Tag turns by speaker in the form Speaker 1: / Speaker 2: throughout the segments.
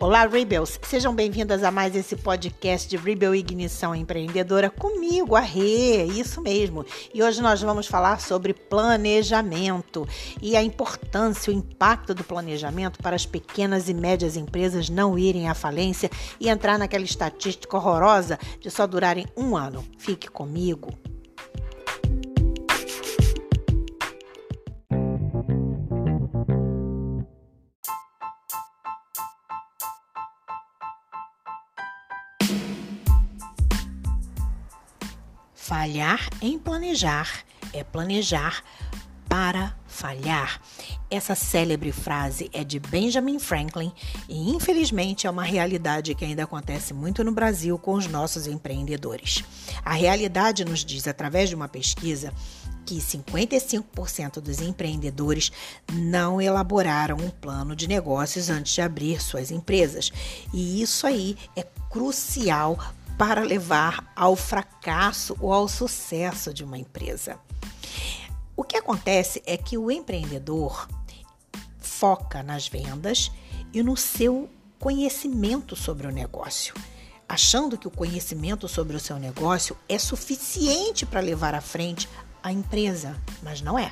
Speaker 1: Olá, Rebels! Sejam bem-vindas a mais esse podcast de Rebel Ignição Empreendedora comigo, a Rê, isso mesmo. E hoje nós vamos falar sobre planejamento e a importância, o impacto do planejamento para as pequenas e médias empresas não irem à falência e entrar naquela estatística horrorosa de só durarem um ano. Fique comigo. Falhar em planejar é planejar para falhar. Essa célebre frase é de Benjamin Franklin e, infelizmente, é uma realidade que ainda acontece muito no Brasil com os nossos empreendedores. A realidade nos diz, através de uma pesquisa, que 55% dos empreendedores não elaboraram um plano de negócios antes de abrir suas empresas. E isso aí é crucial para levar ao fracasso ou ao sucesso de uma empresa. O que acontece é que o empreendedor foca nas vendas e no seu conhecimento sobre o negócio, achando que o conhecimento sobre o seu negócio é suficiente para levar à frente a empresa, mas não é.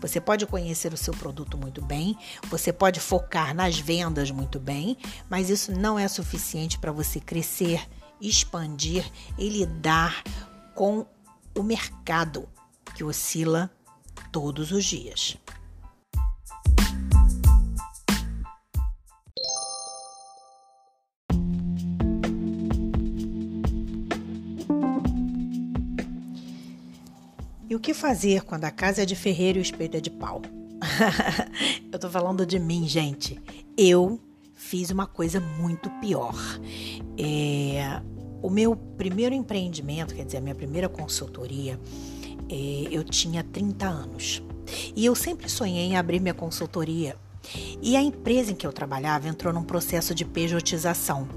Speaker 1: Você pode conhecer o seu produto muito bem, você pode focar nas vendas muito bem, mas isso não é suficiente para você crescer expandir e lidar com o mercado que oscila todos os dias. E o que fazer quando a casa é de ferreiro e o espelho é de pau? Eu tô falando de mim, gente. Eu fiz uma coisa muito pior. É, o meu primeiro empreendimento, quer dizer, a minha primeira consultoria, é, eu tinha 30 anos. E eu sempre sonhei em abrir minha consultoria e a empresa em que eu trabalhava entrou num processo de pejotização.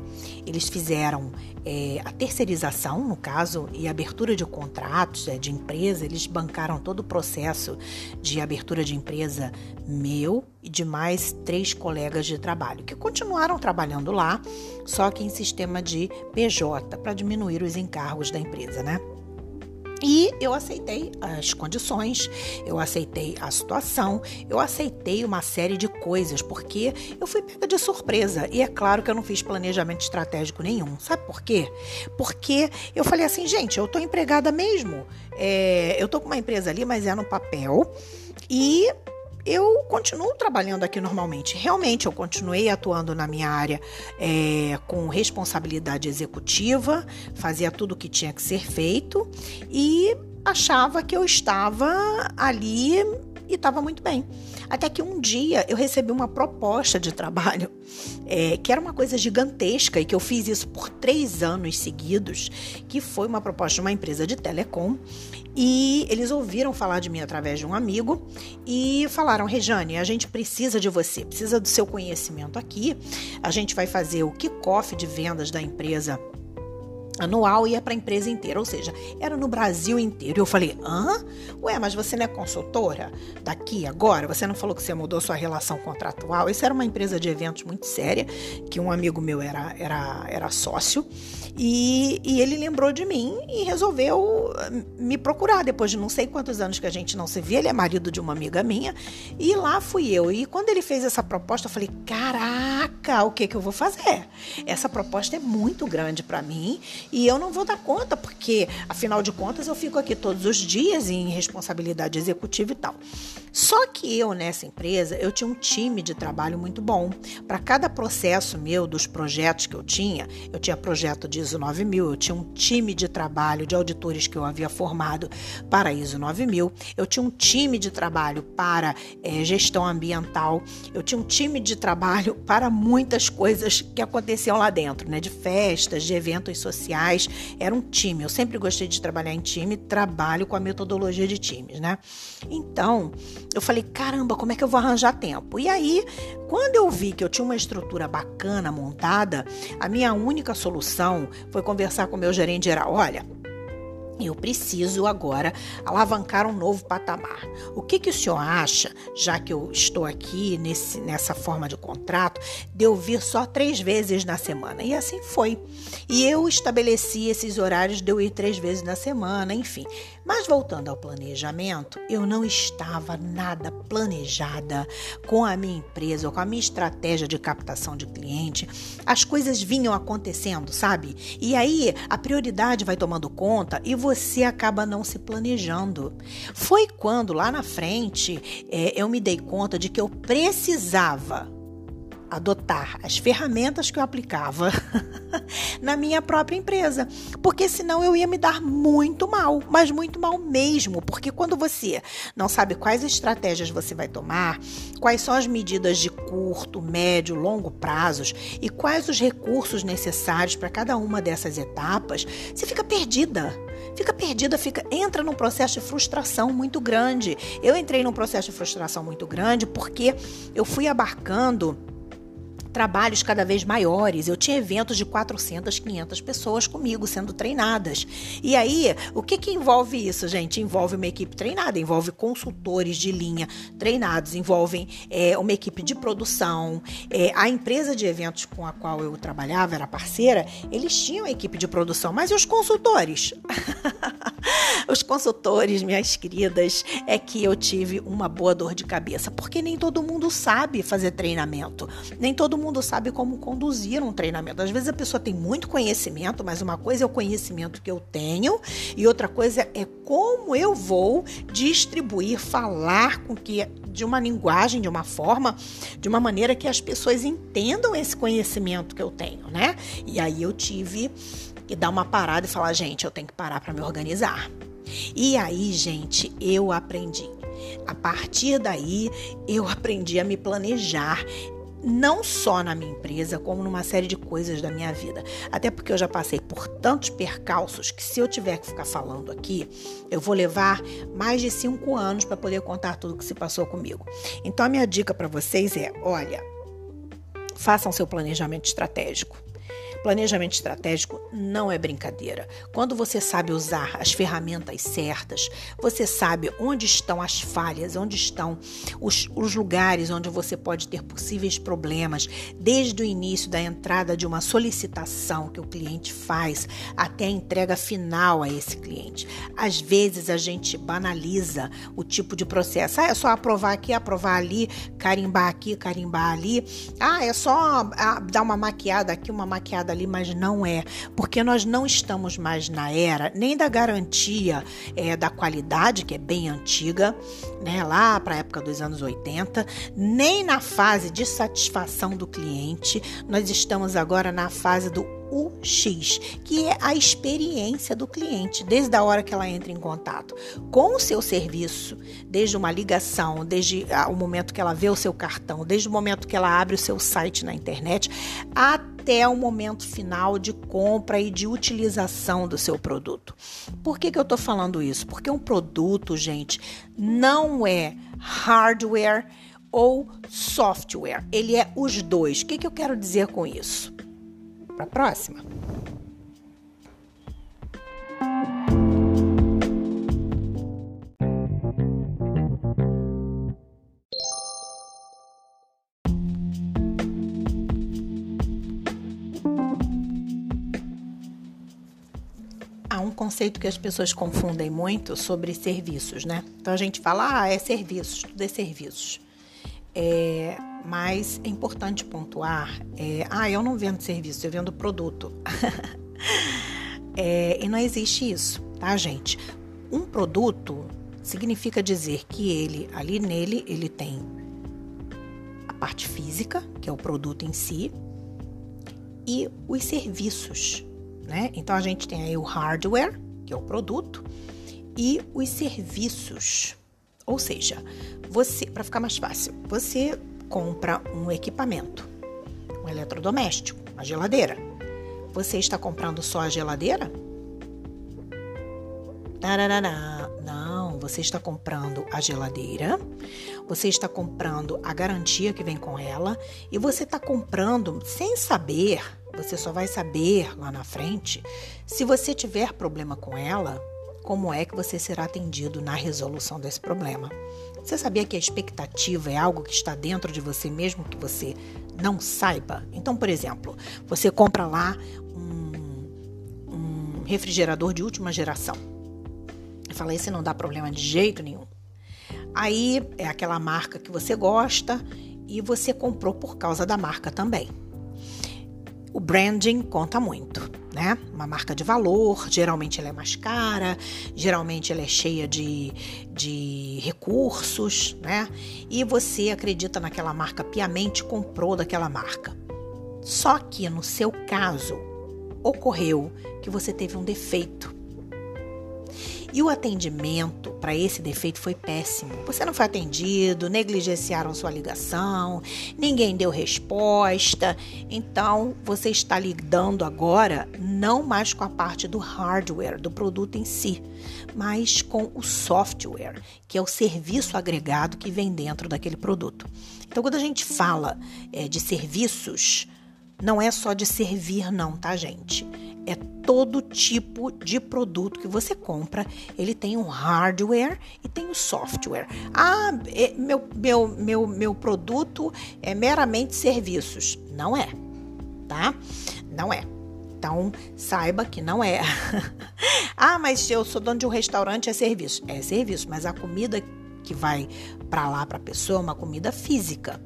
Speaker 1: Eles fizeram é, a terceirização, no caso, e abertura de contratos é, de empresa. Eles bancaram todo o processo de abertura de empresa meu e de mais três colegas de trabalho, que continuaram trabalhando lá, só que em sistema de PJ, para diminuir os encargos da empresa, né? E eu aceitei as condições, eu aceitei a situação, eu aceitei uma série de coisas, porque eu fui pega de surpresa. E é claro que eu não fiz planejamento estratégico nenhum. Sabe por quê? Porque eu falei assim, gente, eu tô empregada mesmo. É, eu tô com uma empresa ali, mas é no papel. E eu continuo trabalhando aqui normalmente. Realmente, eu continuei atuando na minha área é, com responsabilidade executiva, fazia tudo o que tinha que ser feito e achava que eu estava ali e estava muito bem. Até que um dia eu recebi uma proposta de trabalho é, que era uma coisa gigantesca e que eu fiz isso por três anos seguidos, que foi uma proposta de uma empresa de telecom e eles ouviram falar de mim através de um amigo e falaram: Rejane, a gente precisa de você, precisa do seu conhecimento aqui. A gente vai fazer o kickoff de vendas da empresa anual ia para a empresa inteira, ou seja, era no Brasil inteiro. E eu falei: hã? Ué, mas você não é consultora daqui agora? Você não falou que você mudou sua relação contratual? Isso era uma empresa de eventos muito séria, que um amigo meu era, era, era sócio, e, e ele lembrou de mim e resolveu me procurar depois de não sei quantos anos que a gente não se via. Ele é marido de uma amiga minha, e lá fui eu. E quando ele fez essa proposta, eu falei: caraca, o que, que eu vou fazer? Essa proposta é muito grande para mim e eu não vou dar conta, porque, afinal de contas, eu fico aqui todos os dias em responsabilidade executiva e tal. Só que eu, nessa empresa, eu tinha um time de trabalho muito bom. Para cada processo meu, dos projetos que eu tinha, eu tinha projeto de ISO 9000, eu tinha um time de trabalho de auditores que eu havia formado para ISO 9000, eu tinha um time de trabalho para é, gestão ambiental, eu tinha um time de trabalho para muitas coisas que aconteciam lá dentro, né? De festas, de eventos sociais era um time. Eu sempre gostei de trabalhar em time, trabalho com a metodologia de times, né? Então, eu falei, caramba, como é que eu vou arranjar tempo? E aí, quando eu vi que eu tinha uma estrutura bacana montada, a minha única solução foi conversar com o meu gerente geral. Olha, eu preciso agora alavancar um novo patamar. O que, que o senhor acha, já que eu estou aqui nesse, nessa forma de contrato, de eu vir só três vezes na semana? E assim foi. E eu estabeleci esses horários de eu ir três vezes na semana, enfim. Mas voltando ao planejamento, eu não estava nada planejada com a minha empresa ou com a minha estratégia de captação de cliente. As coisas vinham acontecendo, sabe? E aí a prioridade vai tomando conta e você acaba não se planejando. Foi quando lá na frente é, eu me dei conta de que eu precisava adotar as ferramentas que eu aplicava na minha própria empresa, porque senão eu ia me dar muito mal, mas muito mal mesmo, porque quando você não sabe quais estratégias você vai tomar, quais são as medidas de curto, médio, longo prazos e quais os recursos necessários para cada uma dessas etapas, você fica perdida. Fica perdida, fica entra num processo de frustração muito grande. Eu entrei num processo de frustração muito grande porque eu fui abarcando trabalhos cada vez maiores. Eu tinha eventos de 400, 500 pessoas comigo sendo treinadas. E aí, o que, que envolve isso, gente? Envolve uma equipe treinada, envolve consultores de linha treinados, envolvem é, uma equipe de produção. É, a empresa de eventos com a qual eu trabalhava, era parceira, eles tinham equipe de produção, mas e os consultores? os consultores, minhas queridas, é que eu tive uma boa dor de cabeça, porque nem todo mundo sabe fazer treinamento, nem todo mundo mundo sabe como conduzir um treinamento. Às vezes a pessoa tem muito conhecimento, mas uma coisa é o conhecimento que eu tenho e outra coisa é como eu vou distribuir, falar com que de uma linguagem, de uma forma, de uma maneira que as pessoas entendam esse conhecimento que eu tenho, né? E aí eu tive que dar uma parada e falar, gente, eu tenho que parar para me organizar. E aí, gente, eu aprendi. A partir daí, eu aprendi a me planejar não só na minha empresa, como numa série de coisas da minha vida. Até porque eu já passei por tantos percalços que se eu tiver que ficar falando aqui, eu vou levar mais de cinco anos para poder contar tudo que se passou comigo. Então a minha dica para vocês é: olha, façam seu planejamento estratégico. Planejamento estratégico não é brincadeira. Quando você sabe usar as ferramentas certas, você sabe onde estão as falhas, onde estão os, os lugares onde você pode ter possíveis problemas, desde o início da entrada de uma solicitação que o cliente faz até a entrega final a esse cliente. Às vezes a gente banaliza o tipo de processo. Ah, é só aprovar aqui, aprovar ali, carimbar aqui, carimbar ali. Ah, é só ah, dar uma maquiada aqui, uma maquiada ali, mas não é, porque nós não estamos mais na era nem da garantia é, da qualidade, que é bem antiga, né, lá para a época dos anos 80, nem na fase de satisfação do cliente, nós estamos agora na fase do o X, que é a experiência do cliente, desde a hora que ela entra em contato com o seu serviço, desde uma ligação, desde o momento que ela vê o seu cartão, desde o momento que ela abre o seu site na internet, até o momento final de compra e de utilização do seu produto. Por que, que eu estou falando isso? Porque um produto, gente, não é hardware ou software, ele é os dois. O que, que eu quero dizer com isso? Para a próxima! Há um conceito que as pessoas confundem muito sobre serviços, né? Então a gente fala, ah, é serviços, tudo é serviços. É, mas é importante pontuar: é, ah, eu não vendo serviço, eu vendo produto. é, e não existe isso, tá, gente? Um produto significa dizer que ele, ali nele, ele tem a parte física, que é o produto em si, e os serviços, né? Então a gente tem aí o hardware, que é o produto, e os serviços. Ou seja, você, para ficar mais fácil, você compra um equipamento, um eletrodoméstico, uma geladeira. Você está comprando só a geladeira? Tararara. Não, você está comprando a geladeira, você está comprando a garantia que vem com ela e você está comprando sem saber, você só vai saber lá na frente, se você tiver problema com ela, como é que você será atendido na resolução desse problema. Você sabia que a expectativa é algo que está dentro de você mesmo que você não saiba? Então, por exemplo, você compra lá um, um refrigerador de última geração. Eu falei, esse não dá problema de jeito nenhum. Aí é aquela marca que você gosta e você comprou por causa da marca também. O branding conta muito, né? Uma marca de valor, geralmente ela é mais cara, geralmente ela é cheia de, de recursos, né? E você acredita naquela marca piamente, comprou daquela marca. Só que no seu caso, ocorreu que você teve um defeito e o atendimento para esse defeito foi péssimo. Você não foi atendido, negligenciaram sua ligação, ninguém deu resposta. Então, você está lidando agora não mais com a parte do hardware, do produto em si, mas com o software, que é o serviço agregado que vem dentro daquele produto. Então, quando a gente fala é, de serviços, não é só de servir, não, tá, gente? É todo tipo de produto que você compra. Ele tem um hardware e tem o software. Ah, é, meu, meu, meu, meu produto é meramente serviços. Não é, tá? Não é. Então, saiba que não é. ah, mas eu sou dono de um restaurante, é serviço. É serviço, mas a comida que vai para lá para a pessoa é uma comida física.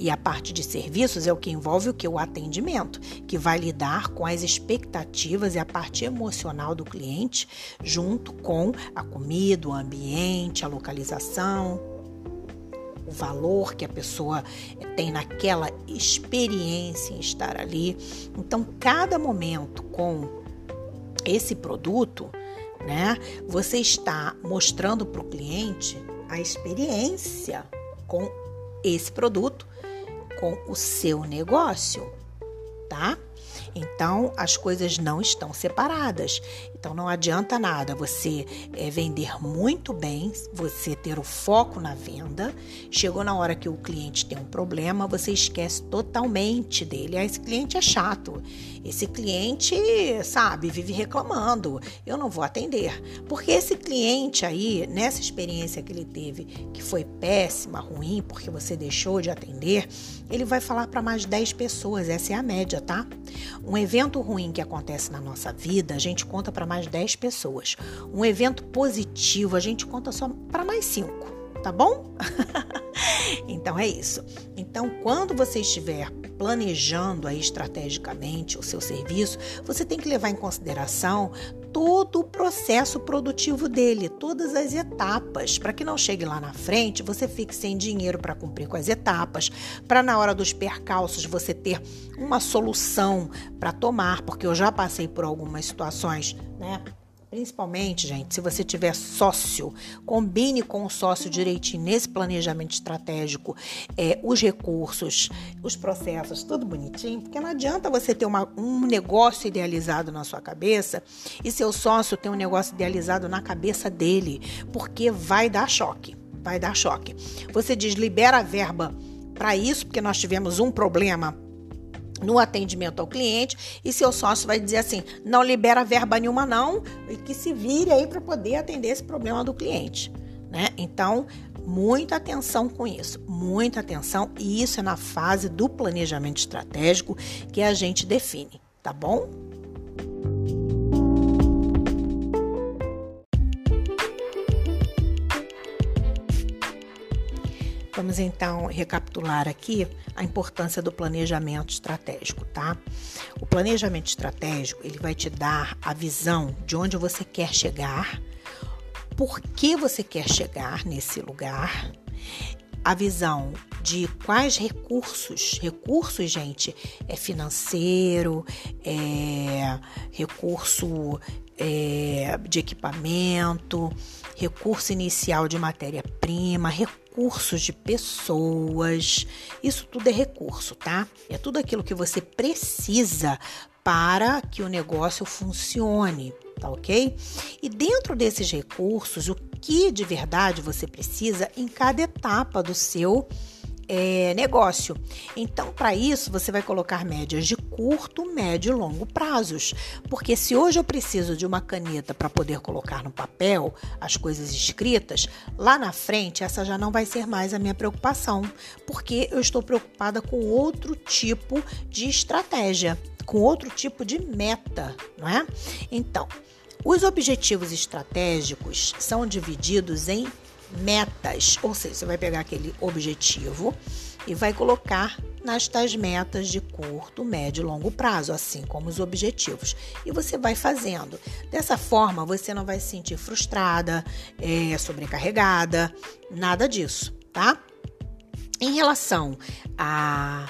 Speaker 1: E a parte de serviços é o que envolve o que? O atendimento, que vai lidar com as expectativas e a parte emocional do cliente, junto com a comida, o ambiente, a localização, o valor que a pessoa tem naquela experiência em estar ali. Então, cada momento com esse produto, né, você está mostrando para o cliente a experiência com esse produto com o seu negócio, tá? Então, as coisas não estão separadas. Então, não adianta nada você é, vender muito bem, você ter o foco na venda. Chegou na hora que o cliente tem um problema, você esquece totalmente dele. Ah, esse cliente é chato. Esse cliente, sabe, vive reclamando. Eu não vou atender. Porque esse cliente aí, nessa experiência que ele teve, que foi péssima, ruim, porque você deixou de atender, ele vai falar para mais 10 pessoas. Essa é a média, tá? Um evento ruim que acontece na nossa vida, a gente conta para mais 10 pessoas. Um evento positivo, a gente conta só para mais 5, tá bom? então é isso. Então, quando você estiver planejando aí estrategicamente o seu serviço, você tem que levar em consideração todo o processo produtivo dele, todas as etapas, para que não chegue lá na frente, você fique sem dinheiro para cumprir com as etapas, para na hora dos percalços você ter uma solução para tomar, porque eu já passei por algumas situações, né? Principalmente, gente, se você tiver sócio, combine com o sócio direitinho nesse planejamento estratégico, é, os recursos, os processos, tudo bonitinho, porque não adianta você ter uma, um negócio idealizado na sua cabeça e seu sócio ter um negócio idealizado na cabeça dele, porque vai dar choque, vai dar choque. Você diz, libera a verba para isso, porque nós tivemos um problema no atendimento ao cliente e seu sócio vai dizer assim: não libera verba nenhuma, não, e que se vire aí para poder atender esse problema do cliente. Né? Então, muita atenção com isso, muita atenção, e isso é na fase do planejamento estratégico que a gente define, tá bom? Vamos então recapitular aqui a importância do planejamento estratégico, tá? O planejamento estratégico, ele vai te dar a visão de onde você quer chegar, por que você quer chegar nesse lugar, a visão de quais recursos, recursos, gente, é financeiro, é recurso é, de equipamento, recurso inicial de matéria-prima, recurso recursos de pessoas. Isso tudo é recurso, tá? É tudo aquilo que você precisa para que o negócio funcione, tá ok? E dentro desses recursos, o que de verdade você precisa em cada etapa do seu é, negócio. Então, para isso, você vai colocar médias de curto, médio e longo prazos. Porque se hoje eu preciso de uma caneta para poder colocar no papel as coisas escritas, lá na frente essa já não vai ser mais a minha preocupação, porque eu estou preocupada com outro tipo de estratégia, com outro tipo de meta, não é? Então, os objetivos estratégicos são divididos em metas, ou seja, você vai pegar aquele objetivo e vai colocar nas tais metas de curto, médio e longo prazo, assim como os objetivos. E você vai fazendo. Dessa forma, você não vai se sentir frustrada, é, sobrecarregada, nada disso, tá? Em relação a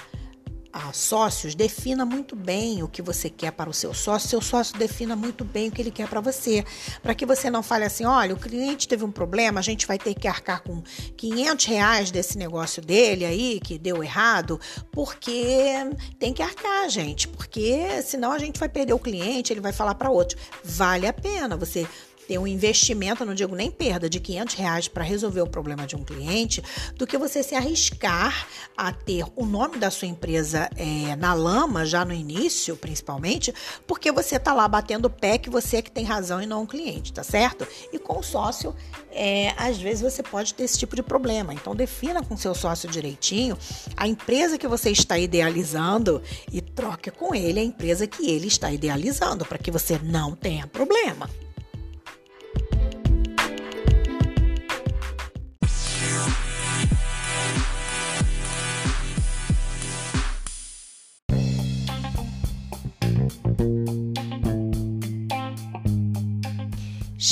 Speaker 1: a sócios, defina muito bem o que você quer para o seu sócio. Seu sócio defina muito bem o que ele quer para você, para que você não fale assim: olha, o cliente teve um problema, a gente vai ter que arcar com 500 reais desse negócio dele aí que deu errado, porque tem que arcar, gente, porque senão a gente vai perder o cliente, ele vai falar para outro. Vale a pena você ter um investimento, não digo nem perda, de 500 reais para resolver o problema de um cliente, do que você se arriscar a ter o nome da sua empresa é, na lama, já no início, principalmente, porque você está lá batendo o pé que você é que tem razão e não o cliente, tá certo? E com o sócio, é, às vezes você pode ter esse tipo de problema. Então, defina com seu sócio direitinho a empresa que você está idealizando e troque com ele a empresa que ele está idealizando, para que você não tenha problema.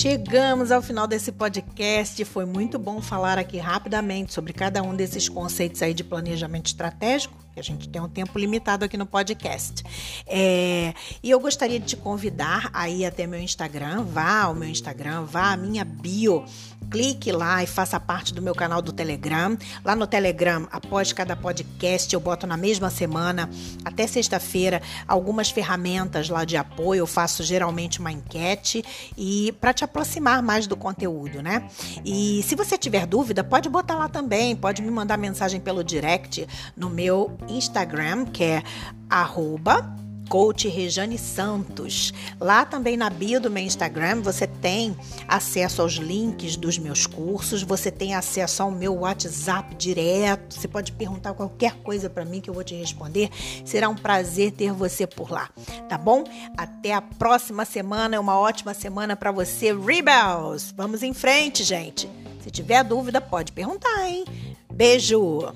Speaker 1: Chegamos ao final desse podcast. Foi muito bom falar aqui rapidamente sobre cada um desses conceitos aí de planejamento estratégico, que a gente tem um tempo limitado aqui no podcast. É, e eu gostaria de te convidar a ir até meu Instagram, vá ao meu Instagram, vá à minha bio clique lá e faça parte do meu canal do Telegram. Lá no Telegram, após cada podcast, eu boto na mesma semana, até sexta-feira, algumas ferramentas lá de apoio. Eu faço geralmente uma enquete e para te aproximar mais do conteúdo, né? E se você tiver dúvida, pode botar lá também, pode me mandar mensagem pelo direct no meu Instagram, que é arroba coach Rejane Santos. Lá também na bio do meu Instagram você tem acesso aos links dos meus cursos, você tem acesso ao meu WhatsApp direto. Você pode perguntar qualquer coisa para mim que eu vou te responder. Será um prazer ter você por lá, tá bom? Até a próxima semana, é uma ótima semana para você, Rebels. Vamos em frente, gente. Se tiver dúvida, pode perguntar, hein? Beijo.